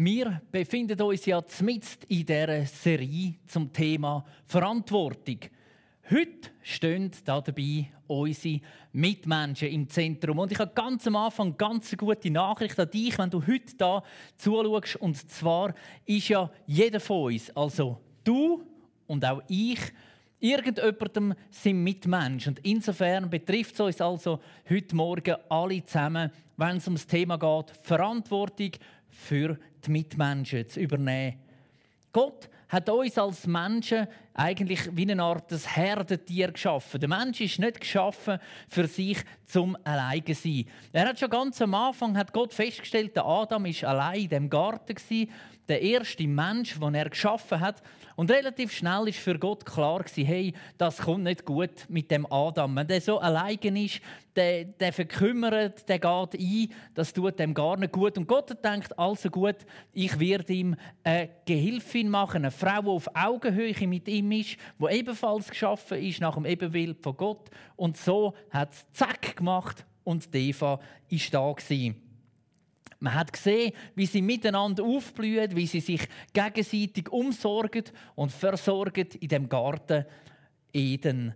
Wir befinden uns ja mitten in dieser Serie zum Thema Verantwortung. Heute stehen da dabei unsere Mitmenschen im Zentrum. Und ich habe ganz am Anfang ganz eine gute Nachricht an dich, wenn du heute da zuschaust. Und zwar ist ja jeder von uns, also du und auch ich, irgendjemandem sind Mitmensch. Und insofern betrifft es uns also heute Morgen alle zusammen, wenn es um das Thema geht, Verantwortung für die Mitmenschen zu übernehmen. Gott hat uns als Menschen eigentlich wie eine Art des Herdentier geschaffen. Der Mensch ist nicht geschaffen für sich zum alleine sein. Er hat schon ganz am Anfang hat Gott festgestellt, der Adam ist allein in dem Garten der erste Mensch, den er geschaffen hat. Und relativ schnell ist für Gott klar gewesen, hey, das kommt nicht gut mit dem Adam. Wenn der so alleine ist, der, der verkümmert, der geht ein, das tut dem gar nicht gut. Und Gott denkt, also gut, ich werde ihm eine Gehilfin machen, eine Frau, die auf Augenhöhe mit ihm ist, die ebenfalls geschaffen ist nach dem Ebenbild von Gott. Und so hat es zack gemacht und Eva ist da gewesen. Man hat gesehen, wie sie miteinander aufblühen, wie sie sich gegenseitig umsorgen und versorgen in dem Garten Eden.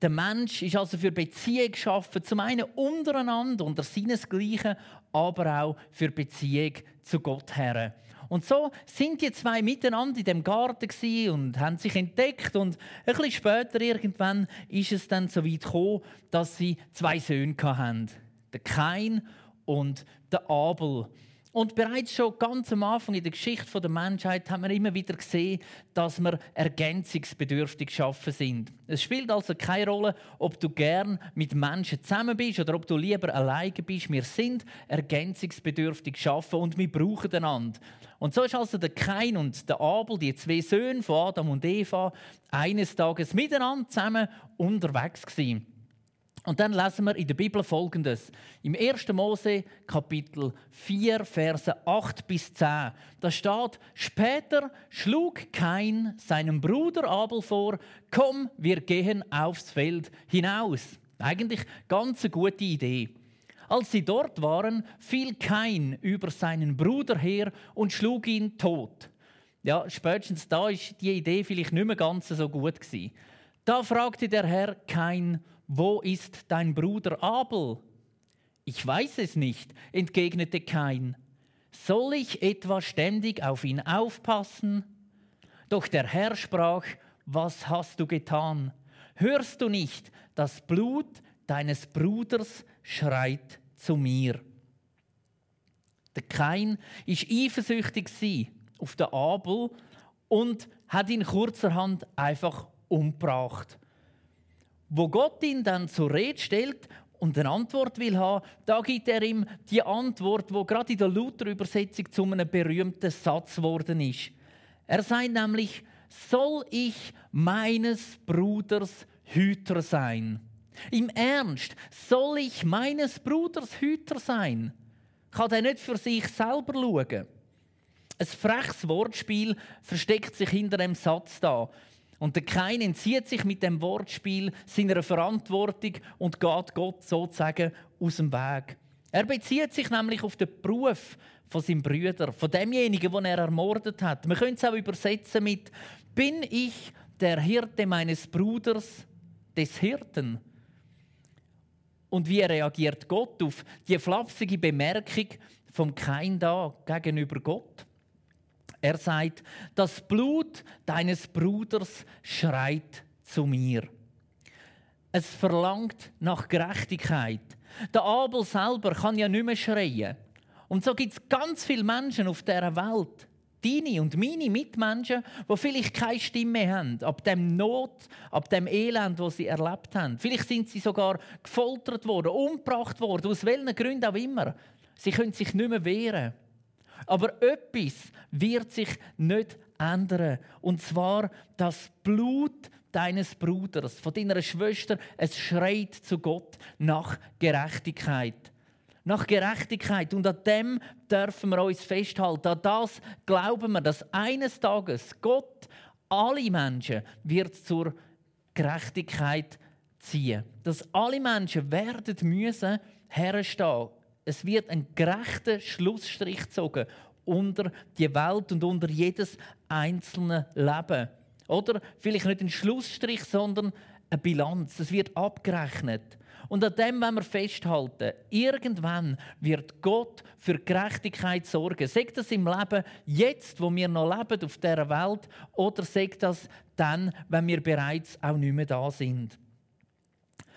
Der Mensch ist also für Beziehung geschaffen, zum einen untereinander, unter seinesgleichen, aber auch für Beziehung zu Gott her. Und so sind die zwei miteinander in dem Garten und haben sich entdeckt und ein bisschen später irgendwann ist es dann so weit gekommen, dass sie zwei Söhne hatten, der Kain und der Abel. Und bereits schon ganz am Anfang in der Geschichte der Menschheit haben wir immer wieder gesehen, dass wir ergänzungsbedürftig schaffen sind. Es spielt also keine Rolle, ob du gern mit Menschen zusammen bist oder ob du lieber alleine bist. Wir sind ergänzungsbedürftig schaffen und wir brauchen einander. Und so ist also der Kain und der Abel, die zwei Söhne von Adam und Eva, eines Tages miteinander zusammen unterwegs gewesen. Und dann lesen wir in der Bibel folgendes. Im 1. Mose Kapitel 4, Verse 8 bis 10. Da steht, später schlug Kain seinem Bruder Abel vor, komm, wir gehen aufs Feld hinaus. Eigentlich ganz eine gute Idee. Als sie dort waren, fiel Kain über seinen Bruder her und schlug ihn tot. Ja, spätestens da ist die Idee vielleicht nicht mehr ganz so gut gewesen. Da fragte der Herr Kain, wo ist dein Bruder Abel? Ich weiß es nicht, entgegnete Kain. Soll ich etwa ständig auf ihn aufpassen? Doch der Herr sprach, was hast du getan? Hörst du nicht, das Blut deines Bruders schreit zu mir? Der Kain ist eifersüchtig auf den Abel und hat ihn kurzerhand einfach umgebracht. Wo Gott ihn dann zur Rede stellt und eine Antwort will haben, da gibt er ihm die Antwort, wo gerade in der Luther-Übersetzung zu einem berühmten Satz geworden ist. Er sagt nämlich, soll ich meines Bruders Hüter sein? Im Ernst, soll ich meines Bruders Hüter sein? Kann er nicht für sich selber schauen? Ein freches Wortspiel versteckt sich hinter dem Satz da. Und der Kain entzieht sich mit dem Wortspiel seiner Verantwortung und geht Gott sozusagen aus dem Weg. Er bezieht sich nämlich auf den Beruf von seinem Brüder, von demjenigen, den er ermordet hat. Man könnte es auch übersetzen mit: Bin ich der Hirte meines Bruders, des Hirten? Und wie reagiert Gott auf die flapsige Bemerkung vom Kain da gegenüber Gott? Er sagt, das Blut deines Bruders schreit zu mir. Es verlangt nach Gerechtigkeit. Der Abel selber kann ja nicht mehr schreien. Und so gibt es ganz viele Menschen auf dieser Welt, deine und meine Mitmenschen, die vielleicht keine Stimme haben, ab dem Not, ab dem Elend, das sie erlebt haben. Vielleicht sind sie sogar gefoltert worden, umgebracht worden, aus welchen Gründen auch immer. Sie können sich nicht mehr wehren. Aber etwas wird sich nicht ändern. Und zwar das Blut deines Bruders, von deiner Schwester, es schreit zu Gott nach Gerechtigkeit. Nach Gerechtigkeit. Und an dem dürfen wir uns festhalten. An das glauben wir, dass eines Tages Gott alle Menschen wird zur Gerechtigkeit ziehen. Dass alle Menschen werden müssen herstehen es wird ein gerechter Schlussstrich gezogen unter die Welt und unter jedes einzelne Leben. Oder vielleicht nicht ein Schlussstrich, sondern eine Bilanz. Es wird abgerechnet. Und an dem wollen wir festhalten. Irgendwann wird Gott für Gerechtigkeit sorgen. Sagt das im Leben jetzt, wo wir noch leben auf dieser Welt, oder sagt das dann, wenn wir bereits auch nicht mehr da sind?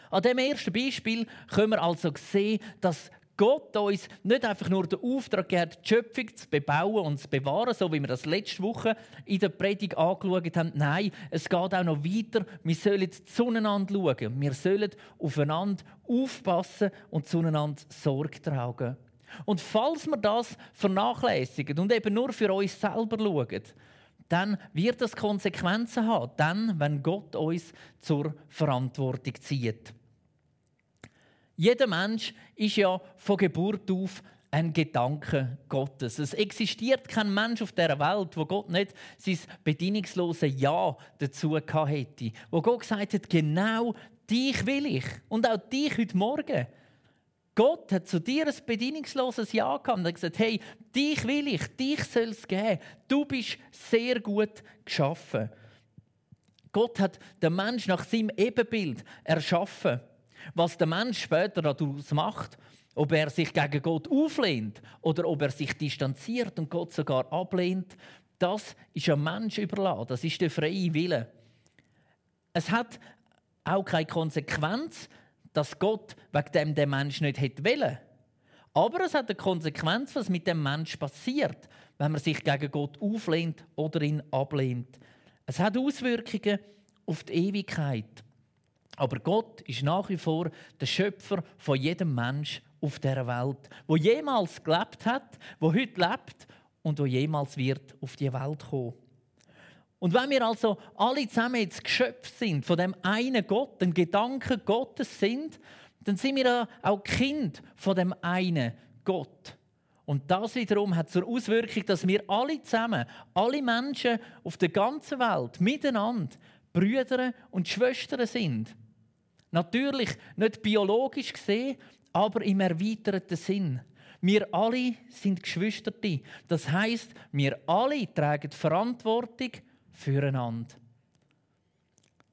An dem ersten Beispiel können wir also sehen, dass Gott uns nicht einfach nur den Auftrag gibt, die Schöpfung zu bebauen und zu bewahren, so wie wir das letzte Woche in der Predigt angeschaut haben. Nein, es geht auch noch weiter. Wir sollen zueinander schauen. Wir sollen aufeinander aufpassen und zueinander Sorge tragen. Und falls wir das vernachlässigen und eben nur für uns selber schauen, dann wird das Konsequenzen haben, dann, wenn Gott uns zur Verantwortung zieht. Jeder Mensch ist ja von Geburt auf ein Gedanke Gottes. Es existiert kein Mensch auf der Welt, wo Gott nicht sein bedingungsloses Ja dazu gehabt hätte. Wo Gott gesagt hat, genau dich will ich. Und auch dich heute Morgen. Gott hat zu dir ein bedingungsloses Ja gehabt und hat gesagt, hey, dich will ich, dich soll es geben. Du bist sehr gut geschaffen. Gott hat den Mensch nach seinem Ebenbild erschaffen. Was der Mensch später daraus macht, ob er sich gegen Gott auflehnt oder ob er sich distanziert und Gott sogar ablehnt, das ist einem Mensch überlassen. Das ist der freie Wille. Es hat auch keine Konsequenz, dass Gott wegen dem der Mensch nicht hätte wollen. Aber es hat eine Konsequenz, was mit dem Mensch passiert, wenn man sich gegen Gott auflehnt oder ihn ablehnt. Es hat Auswirkungen auf die Ewigkeit. Aber Gott ist nach wie vor der Schöpfer von jedem Mensch auf der Welt, wo jemals gelebt hat, wo heute lebt und wo jemals wird auf die Welt kommen. Und wenn wir also alle zusammen jetzt geschöpft sind von dem einen Gott, den Gedanken Gottes sind, dann sind wir auch Kind von dem einen Gott. Und das wiederum hat zur Auswirkung, dass wir alle zusammen, alle Menschen auf der ganzen Welt miteinander Brüder und Schwestern sind. Natürlich nicht biologisch gesehen, aber im erweiterten Sinn. Wir alle sind Geschwister. Das heißt, wir alle tragen Verantwortung füreinander.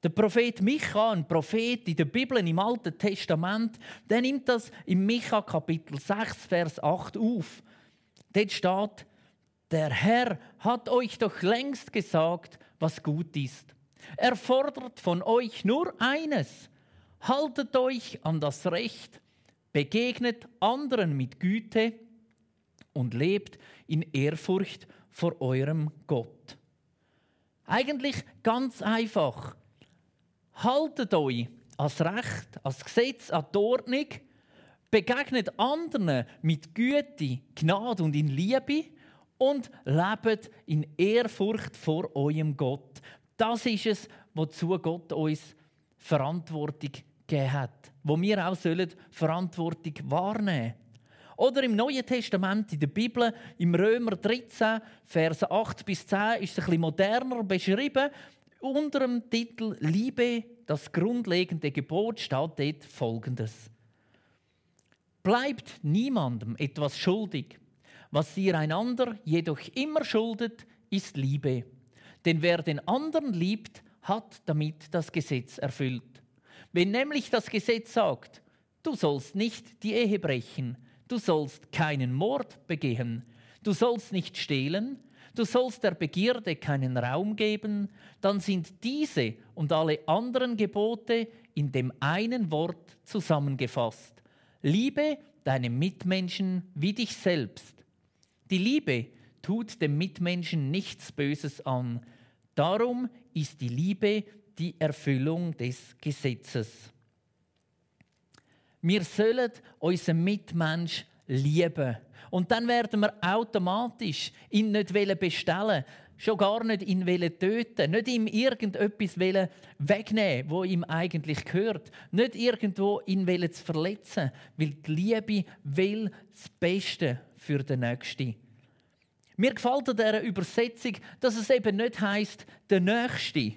Der Prophet Micha, ein Prophet in der Bibel im Alten Testament, der nimmt das im Micha Kapitel 6, Vers 8 auf. Dort steht, der Herr hat euch doch längst gesagt, was gut ist. Er fordert von euch nur eines, Haltet euch an das Recht, begegnet anderen mit Güte und lebt in Ehrfurcht vor eurem Gott. Eigentlich ganz einfach. Haltet euch als Recht, als Gesetz, an die Ordnung, begegnet anderen mit Güte, Gnade und in Liebe und lebt in Ehrfurcht vor eurem Gott. Das ist es, wozu Gott uns Verantwortung gegeben hat, wo wir auch sollen Verantwortung wahrnehmen Oder im Neuen Testament, in der Bibel, im Römer 13, Verse 8 bis 10, ist es ein bisschen moderner beschrieben. Unter dem Titel Liebe, das grundlegende Gebot, steht dort folgendes. Bleibt niemandem etwas schuldig. Was ihr einander jedoch immer schuldet, ist Liebe. Denn wer den anderen liebt, hat damit das Gesetz erfüllt. Wenn nämlich das Gesetz sagt, du sollst nicht die Ehe brechen, du sollst keinen Mord begehen, du sollst nicht stehlen, du sollst der Begierde keinen Raum geben, dann sind diese und alle anderen Gebote in dem einen Wort zusammengefasst. Liebe deinem Mitmenschen wie dich selbst. Die Liebe tut dem Mitmenschen nichts Böses an. Darum ist die Liebe die Erfüllung des Gesetzes. Wir sollen unseren Mitmensch lieben. Und dann werden wir automatisch ihn nicht bestellen schon gar nicht ihn töten, nicht ihm irgendetwas wegnehmen, wo ihm eigentlich gehört, nicht irgendwo ihn zu verletzen, weil die Liebe will das Beste für den Nächsten. Mir gefällt an dieser Übersetzung, dass es eben nicht heißt der Nächste,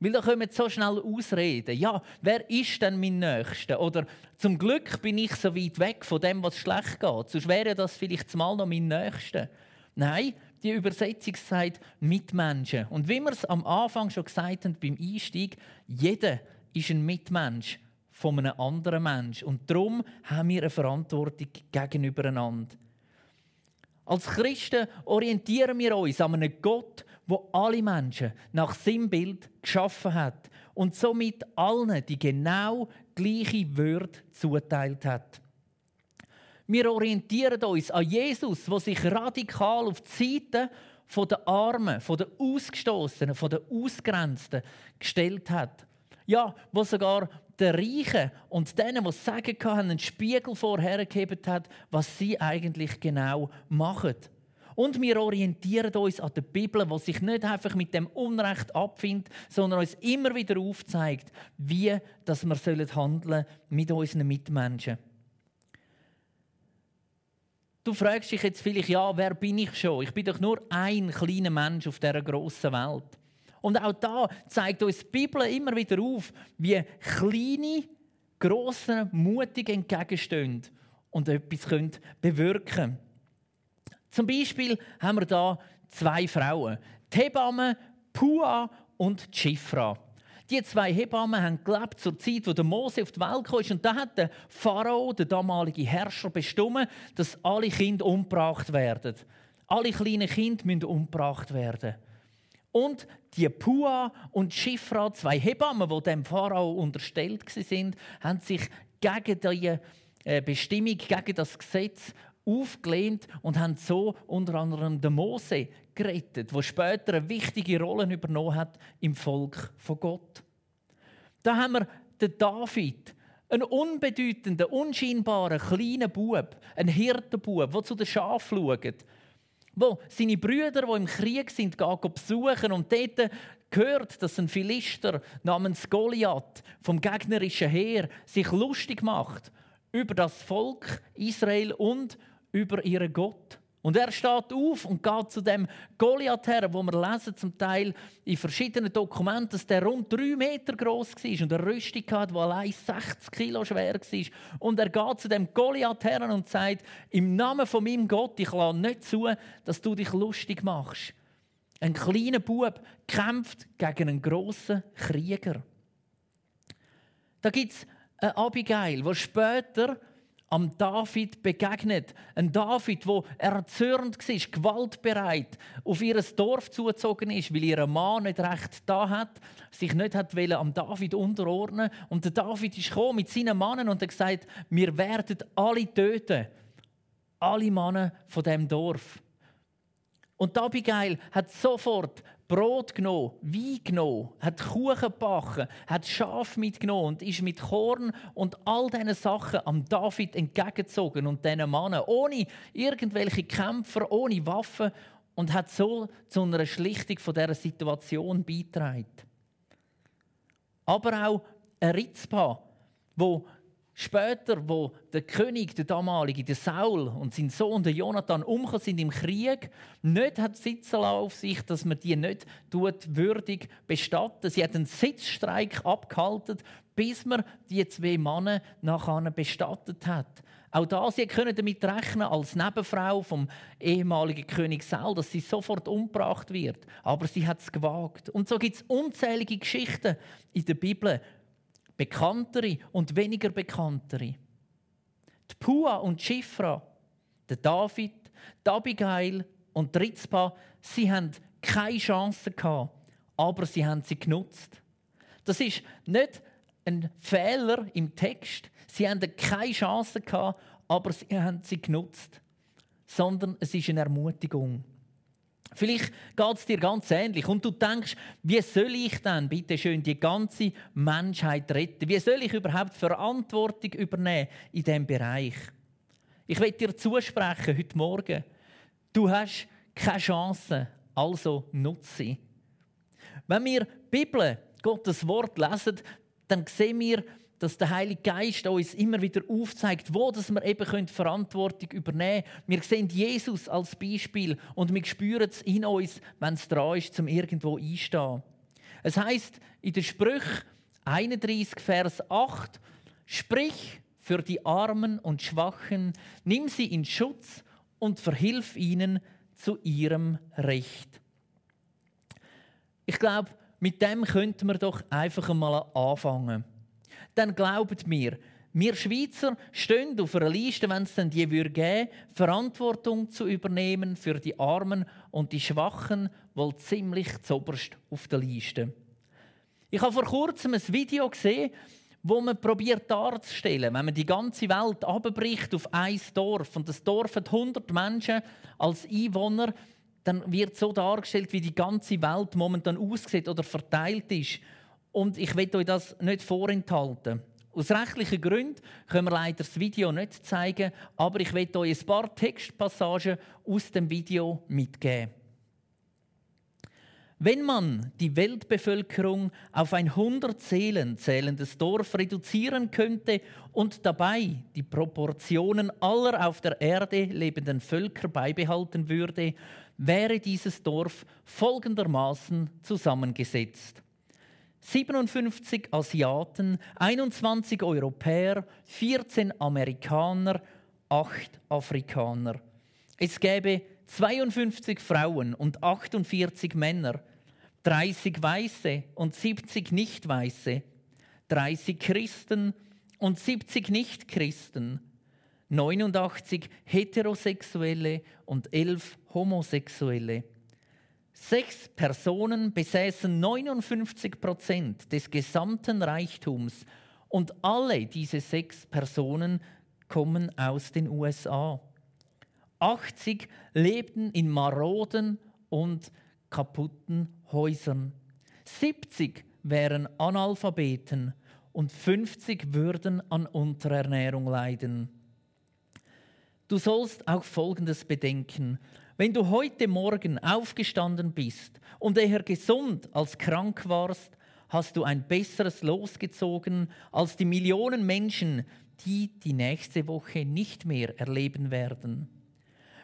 weil da kommen so schnell Ausreden. Ja, wer ist denn mein Nächster? Oder zum Glück bin ich so weit weg von dem, was schlecht geht. Sonst wäre das vielleicht mal noch mein Nächster. Nein, die Übersetzung sagt Mitmenschen. Und wie wir es am Anfang schon gesagt haben beim Einstieg, jeder ist ein Mitmensch von einem anderen Mensch. Und darum haben wir eine Verantwortung gegenüber einander. Als Christen orientieren wir uns an einem Gott, wo alle Menschen nach seinem Bild geschaffen hat und somit allen die genau gleiche Würde zuteilt hat. Wir orientieren uns an Jesus, der sich radikal auf die Seite der Armen, der Ausgestoßenen, der Ausgrenzten gestellt hat. Ja, wo sogar den Reichen und denen, die sagen können, einen Spiegel vorhergegeben hat, was sie eigentlich genau machen. Und wir orientieren uns an der Bibel, die sich nicht einfach mit dem Unrecht abfindet, sondern uns immer wieder aufzeigt, wie dass wir handeln mit unseren Mitmenschen. Du fragst dich jetzt vielleicht, ja, wer bin ich schon? Ich bin doch nur ein kleiner Mensch auf dieser grossen Welt. Und auch da zeigt uns die Bibel immer wieder auf, wie kleine, grossen, mutig entgegenstehen und etwas können bewirken. Zum Beispiel haben wir da zwei Frauen, die Hebamme Pua und Chifra. Die zwei Hebammen haben gelebt zur Zeit, wo der Mose auf die Welt kam. Und da hat der Pharao, der damalige Herrscher, bestimmt, dass alle Kinder umgebracht werden. Alle kleinen Kinder müssen umgebracht werden. Und die Pua und Schifra, zwei Hebammen, die dem Pharao unterstellt sind, haben sich gegen die äh, Bestimmung, gegen das Gesetz aufgelehnt und haben so unter anderem den Mose gerettet, der später eine wichtige Rolle übernommen hat im Volk von Gott. Da haben wir den David, einen unbedeutenden, unscheinbaren kleinen Bub, einen Hirtenbub, der zu den Schafen schaut, wo seine Brüder, die im Krieg sind, gehen besuchen und dort gehört, dass ein Philister namens Goliath vom gegnerischen Heer sich lustig macht über das Volk Israel und über ihren Gott. Und er steht auf und geht zu dem Goliath her, wo wir lesen zum Teil in verschiedenen Dokumenten, dass der rund drei Meter groß war und eine Rüstung hatte, die allein 60 Kilo schwer war. Und er geht zu dem Goliath her und sagt: Im Namen von meinem Gott, ich lasse nicht zu, dass du dich lustig machst. Ein kleiner Bub kämpft gegen einen großen Krieger. Da gibt es eine Abigail, die später am David begegnet. Ein David, wo erzürnt war, gewaltbereit, auf ihr Dorf zugezogen ist, weil ihr Mann nicht recht da hat, sich nicht hat am David unterordnen Und der David ist gekommen mit seinen Mannen und hat gesagt, wir werden alle töten. Alle Männer von dem Dorf. Und Abigail hat sofort Brot genommen, Wein genommen, hat Kuchen gebacken, hat Schaf mitgenommen und ist mit Korn und all diesen Sachen am David entgegengezogen und diesen Männern, ohne irgendwelche Kämpfer, ohne Waffen und hat so zu einer Schlichtung von dieser Situation beigetragen. Aber auch ein Ritzpa, wo Später, wo der König, der damalige, der Saul und sein Sohn, der Jonathan, umgekommen sind im Krieg, nicht hat sitzen auf sich, dass man die nicht tut, würdig bestatten. Sie hat einen Sitzstreik abgehalten, bis man die zwei Männer nachher bestattet hat. Auch da, sie können damit rechnen, als Nebenfrau vom ehemaligen König Saul, dass sie sofort umgebracht wird. Aber sie hat es gewagt. Und so gibt es unzählige Geschichten in der Bibel, bekanntere und weniger bekanntere. Die Pua und Schifra, der David, die Abigail und die Ritzpa, sie haben keine Chance gehabt, aber sie haben sie genutzt. Das ist nicht ein Fehler im Text. Sie haben keine Chance gehabt, aber sie haben sie genutzt, sondern es ist eine Ermutigung. Vielleicht geht es dir ganz ähnlich und du denkst, wie soll ich denn bitte schön die ganze Menschheit retten? Wie soll ich überhaupt Verantwortung übernehmen in diesem Bereich? Ich will dir zusprechen heute Morgen, du hast keine Chance, also nutze Wenn wir die Bibel, Gottes Wort lesen, dann sehen wir, dass der Heilige Geist uns immer wieder aufzeigt, wo dass wir eben Verantwortung übernehmen können. Wir sehen Jesus als Beispiel und wir spüren es in uns, wenn es dran ist, zum irgendwo einstehen. Es heißt in der Sprüch 31, Vers 8, Sprich für die Armen und Schwachen, nimm sie in Schutz und verhilf ihnen zu ihrem Recht. Ich glaube, mit dem könnten wir doch einfach einmal anfangen. Dann glaubt mir, wir Schweizer stehen auf einer Liste, wenn es dann die würde geben, Verantwortung zu übernehmen für die Armen und die Schwachen, wohl ziemlich zoberst auf der Liste. Ich habe vor kurzem ein Video gesehen, wo man probiert darzustellen, wenn man die ganze Welt abbricht auf ein Dorf und das Dorf hat 100 Menschen als Einwohner, dann wird so dargestellt, wie die ganze Welt momentan aussieht oder verteilt ist. Und ich will euch das nicht vorenthalten. Aus rechtlichen Gründen können wir leider das Video nicht zeigen, aber ich will euch ein paar Textpassagen aus dem Video mitgeben. Wenn man die Weltbevölkerung auf ein 100 Seelen zählendes Dorf reduzieren könnte und dabei die Proportionen aller auf der Erde lebenden Völker beibehalten würde, wäre dieses Dorf folgendermaßen zusammengesetzt. 57 Asiaten, 21 Europäer, 14 Amerikaner, 8 Afrikaner. Es gäbe 52 Frauen und 48 Männer, 30 Weiße und 70 Nicht-Weiße, 30 Christen und 70 Nicht-Christen, 89 Heterosexuelle und 11 Homosexuelle. Sechs Personen besäßen 59 Prozent des gesamten Reichtums und alle diese sechs Personen kommen aus den USA. 80 lebten in maroden und kaputten Häusern. 70 wären Analphabeten und 50 würden an Unterernährung leiden. Du sollst auch Folgendes bedenken. Wenn du heute Morgen aufgestanden bist und eher gesund als krank warst, hast du ein besseres losgezogen als die Millionen Menschen, die die nächste Woche nicht mehr erleben werden.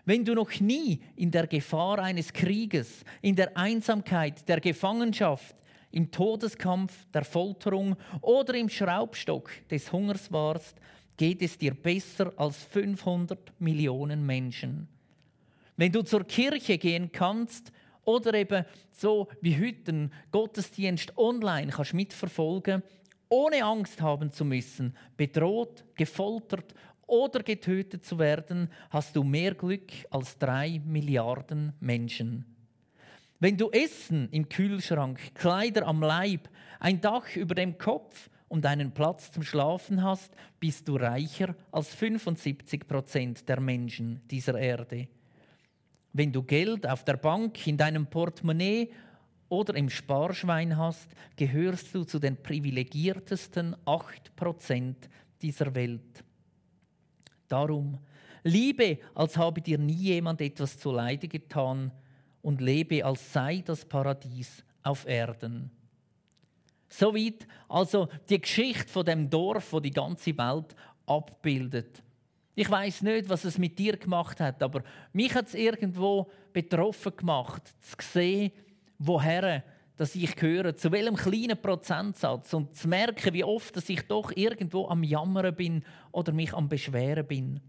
Wenn du noch nie in der Gefahr eines Krieges, in der Einsamkeit, der Gefangenschaft, im Todeskampf, der Folterung oder im Schraubstock des Hungers warst, geht es dir besser als 500 Millionen Menschen. Wenn du zur Kirche gehen kannst oder eben so wie heute einen Gottesdienst online kannst mitverfolgen, ohne Angst haben zu müssen, bedroht, gefoltert oder getötet zu werden, hast du mehr Glück als drei Milliarden Menschen. Wenn du Essen im Kühlschrank, Kleider am Leib, ein Dach über dem Kopf und einen Platz zum Schlafen hast, bist du reicher als 75 Prozent der Menschen dieser Erde. Wenn du Geld auf der Bank, in deinem Portemonnaie oder im Sparschwein hast, gehörst du zu den privilegiertesten 8% dieser Welt. Darum, liebe, als habe dir nie jemand etwas zu Leide getan und lebe, als sei das Paradies auf Erden. Soweit also die Geschichte von dem Dorf, wo die ganze Welt abbildet. Ich weiß nicht, was es mit dir gemacht hat, aber mich hat es irgendwo betroffen gemacht, zu sehen, woher dass ich höre, zu welchem kleinen Prozentsatz und zu merken, wie oft dass ich doch irgendwo am Jammern bin oder mich am Beschweren bin.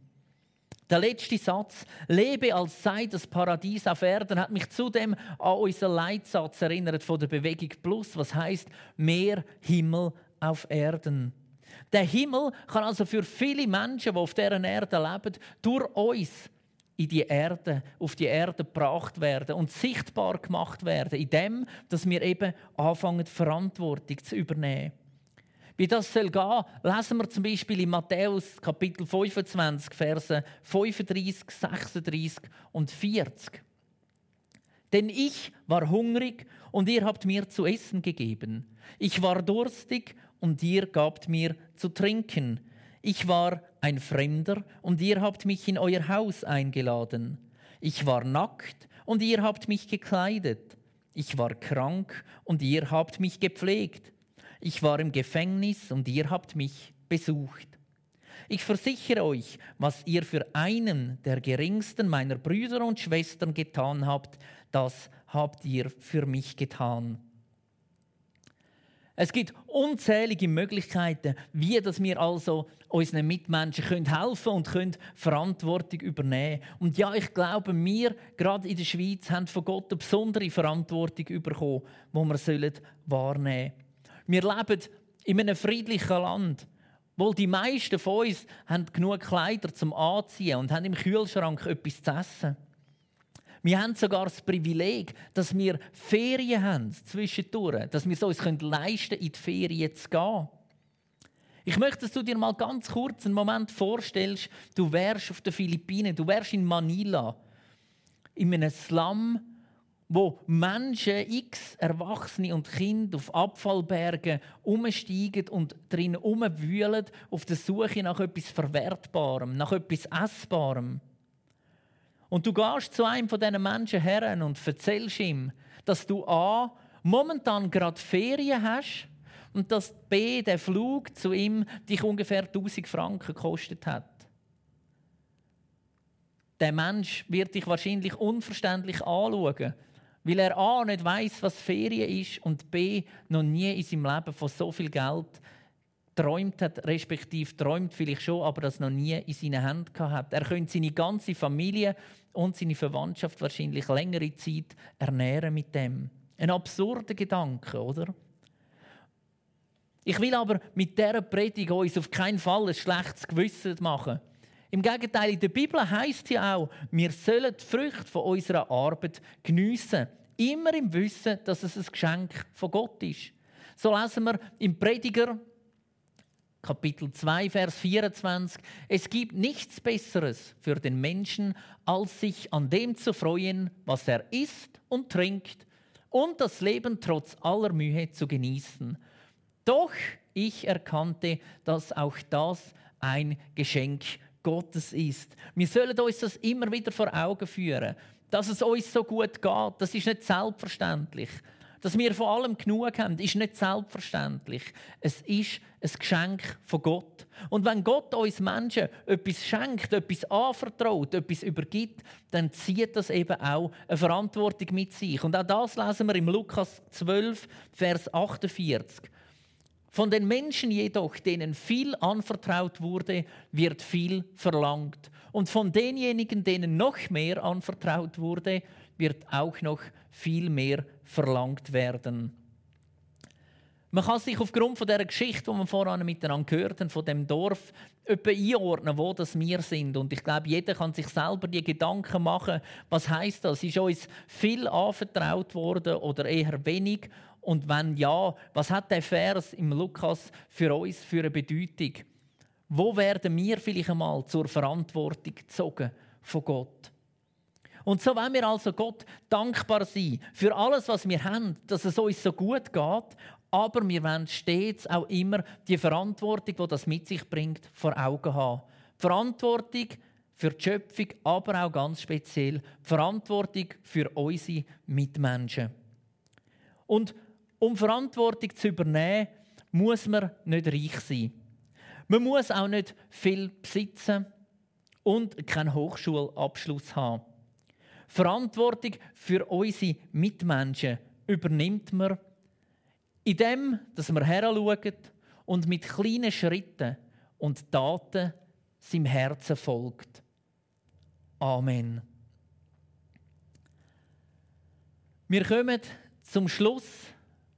Der letzte Satz, lebe als sei das Paradies auf Erden, hat mich zudem an unseren Leitsatz erinnert von der Bewegung Plus, was heißt mehr Himmel auf Erden. Der Himmel kann also für viele Menschen, die auf dieser Erde leben, durch uns in die Erde, auf die Erde gebracht werden und sichtbar gemacht werden, indem dass wir eben anfangen, Verantwortung zu übernehmen. Wie das soll gehen, lesen wir zum Beispiel in Matthäus Kapitel 25, Verse 35, 36 und 40. Denn ich war hungrig und ihr habt mir zu essen gegeben. Ich war durstig und ihr gabt mir zu trinken. Ich war ein Fremder und ihr habt mich in euer Haus eingeladen. Ich war nackt und ihr habt mich gekleidet. Ich war krank und ihr habt mich gepflegt. Ich war im Gefängnis und ihr habt mich besucht. Ich versichere euch, was ihr für einen der geringsten meiner Brüder und Schwestern getan habt, das habt ihr für mich getan. Es gibt unzählige Möglichkeiten, wie dass wir also unseren Mitmenschen können helfen und können Verantwortung übernehmen. Und ja, ich glaube, wir gerade in der Schweiz haben von Gott eine besondere Verantwortung bekommen, die wir wahrnehmen sollen. Wir leben in einem friedlichen Land. Wohl die meisten von uns haben genug Kleider zum Anziehen und haben im Kühlschrank etwas zu essen. Wir haben sogar das Privileg, dass wir Ferien haben zwischendurch, dass wir es uns leisten können, in die Ferien zu gehen. Ich möchte, dass du dir mal ganz kurz einen Moment vorstellst, du wärst auf den Philippinen, du wärst in Manila, in einem Slum, wo Menschen, x Erwachsene und Kinder auf Abfallbergen umsteigen und drinnen umwühlen auf der Suche nach etwas Verwertbarem, nach etwas Essbarem. Und du gehst zu einem von diesen Menschen her und erzählst ihm, dass du A. momentan gerade Ferien hast und dass B. der Flug zu ihm dich ungefähr 1000 Franken gekostet hat. Der Mensch wird dich wahrscheinlich unverständlich anschauen, weil er A. nicht weiß, was Ferien ist und B. noch nie in seinem Leben von so viel Geld träumt hat, respektive träumt vielleicht schon, aber das noch nie in seinen Händen hat. Er könnte seine ganze Familie und seine Verwandtschaft wahrscheinlich längere Zeit ernähren mit dem. Ein absurder Gedanke, oder? Ich will aber mit dieser Predigt uns auf keinen Fall ein schlechtes Gewissen machen. Im Gegenteil, in der Bibel heißt ja auch, wir sollen die Früchte von unserer Arbeit geniessen. Immer im Wissen, dass es ein Geschenk von Gott ist. So lesen wir im Prediger Kapitel 2, Vers 24. Es gibt nichts Besseres für den Menschen, als sich an dem zu freuen, was er isst und trinkt und das Leben trotz aller Mühe zu genießen. Doch ich erkannte, dass auch das ein Geschenk Gottes ist. Wir sollen uns das immer wieder vor Augen führen, dass es uns so gut geht. Das ist nicht selbstverständlich. Dass wir vor allem genug haben, ist nicht selbstverständlich. Es ist ein Geschenk von Gott. Und wenn Gott uns Menschen etwas schenkt, etwas anvertraut, etwas übergibt, dann zieht das eben auch eine Verantwortung mit sich. Und auch das lesen wir im Lukas 12, Vers 48. Von den Menschen jedoch, denen viel anvertraut wurde, wird viel verlangt. Und von denjenigen, denen noch mehr anvertraut wurde, wird auch noch viel mehr verlangt werden. Man kann sich aufgrund von der Geschichte, die wir vorhin miteinander gehört haben, von dem Dorf, etwa einordnen, wo das wir sind. Und ich glaube, jeder kann sich selber die Gedanken machen, was heißt das? Ist uns viel anvertraut worden oder eher wenig? Und wenn ja, was hat der Vers im Lukas für uns für eine Bedeutung? Wo werden wir vielleicht einmal zur Verantwortung gezogen von Gott? Und so wollen wir also Gott dankbar sein für alles, was wir haben, dass es uns so gut geht. Aber wir wollen stets auch immer die Verantwortung, die das mit sich bringt, vor Augen haben. Verantwortung für die Schöpfung, aber auch ganz speziell Verantwortung für unsere Mitmenschen. Und um Verantwortung zu übernehmen, muss man nicht reich sein. Man muss auch nicht viel besitzen und keinen Hochschulabschluss haben. Verantwortung für unsere Mitmenschen übernimmt man, indem dass wir heranschauen und mit kleinen Schritten und Taten seinem Herzen folgt. Amen. Wir kommen zum Schluss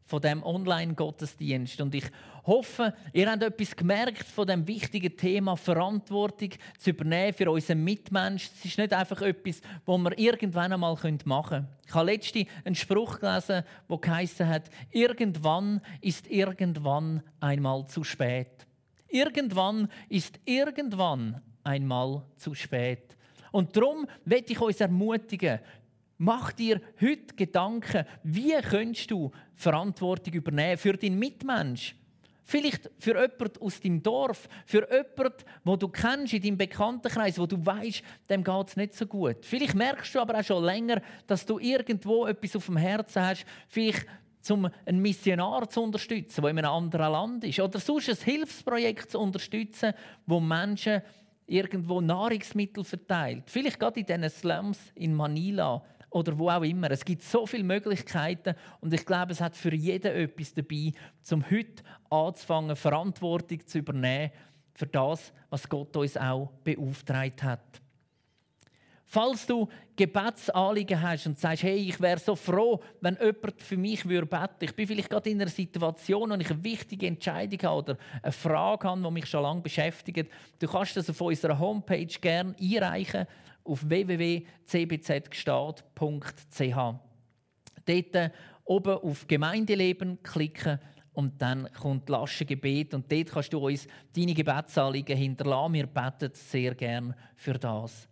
von dem Online-Gottesdienst und ich hoffe, ihr habt etwas gemerkt von dem wichtigen Thema Verantwortung zu übernehmen für unseren Mitmensch. Es ist nicht einfach etwas, was wir irgendwann einmal machen können. Ich habe letztens einen Spruch gelesen, der geheißen hat: Irgendwann ist irgendwann einmal zu spät. Irgendwann ist irgendwann einmal zu spät. Und darum werde ich euch ermutigen, Mach dir heute Gedanken, wie könntest du Verantwortung übernehmen für deinen Mitmensch? Vielleicht für jemanden aus deinem Dorf, für jemanden, wo du kennst in deinem Bekanntenkreis, wo du weißt, dem geht es nicht so gut. Vielleicht merkst du aber auch schon länger, dass du irgendwo etwas auf dem Herzen hast, vielleicht um einen Missionar zu unterstützen, der in einem anderen Land ist, oder sonst ein Hilfsprojekt zu unterstützen, wo Menschen irgendwo Nahrungsmittel verteilt. Vielleicht gerade in diesen Slums in Manila oder wo auch immer. Es gibt so viele Möglichkeiten und ich glaube, es hat für jeden etwas dabei, um heute anzufangen, Verantwortung zu übernehmen für das, was Gott uns auch beauftragt hat. Falls du Gebetsanliegen hast und sagst, hey, ich wäre so froh, wenn jemand für mich beten würde. Ich bin vielleicht gerade in einer Situation, wo ich eine wichtige Entscheidung habe oder eine Frage habe, die mich schon lange beschäftigt. Du kannst das auf unserer Homepage gerne einreichen auf www.cbzgstaat.ch. Dort oben auf Gemeindeleben klicken und dann kommt Laschengebet und dort kannst du uns deine Gebetsanliegen hinterlassen. Wir beten sehr gern für das.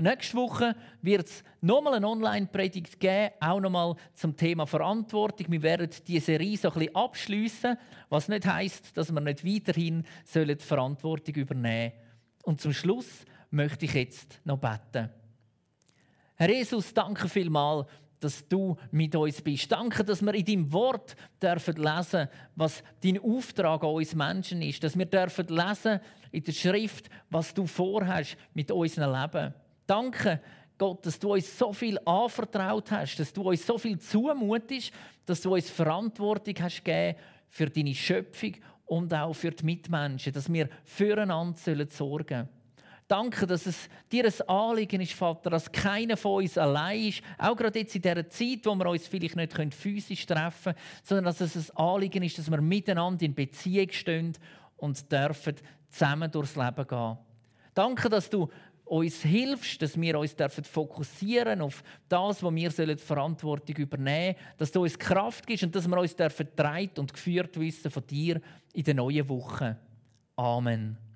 Nächste Woche wird es nochmal eine Online-Predigt geben, auch nochmal zum Thema Verantwortung. Wir werden diese Serie so ein bisschen abschliessen, was nicht heißt, dass wir nicht weiterhin Verantwortung übernehmen sollen. Und zum Schluss möchte ich jetzt noch beten. Herr Jesus, danke vielmals, dass du mit uns bist. Danke, dass wir in deinem Wort dürfen lesen, was dein Auftrag an uns Menschen ist. Dass wir dürfen lesen in der Schrift, was du vorhast mit unserem Leben. Danke, Gott, dass du uns so viel anvertraut hast, dass du uns so viel zumutest, dass du uns Verantwortung hast gegeben für deine Schöpfung und auch für die Mitmenschen, dass wir füreinander sorgen sollen. Danke, dass es dir ein Anliegen ist, Vater, dass keiner von uns allein ist. Auch gerade jetzt in dieser Zeit, wo wir uns vielleicht nicht physisch treffen können, sondern dass es ein Anliegen ist, dass wir miteinander in Beziehung stehen und dürfen zusammen durchs Leben gehen. Danke, dass du uns hilfst, dass wir uns fokussieren auf das, wo wir die Verantwortung übernehmen sollen, dass du uns Kraft gibst und dass wir uns vertreibt und geführt wissen von dir in der neuen Woche. Amen.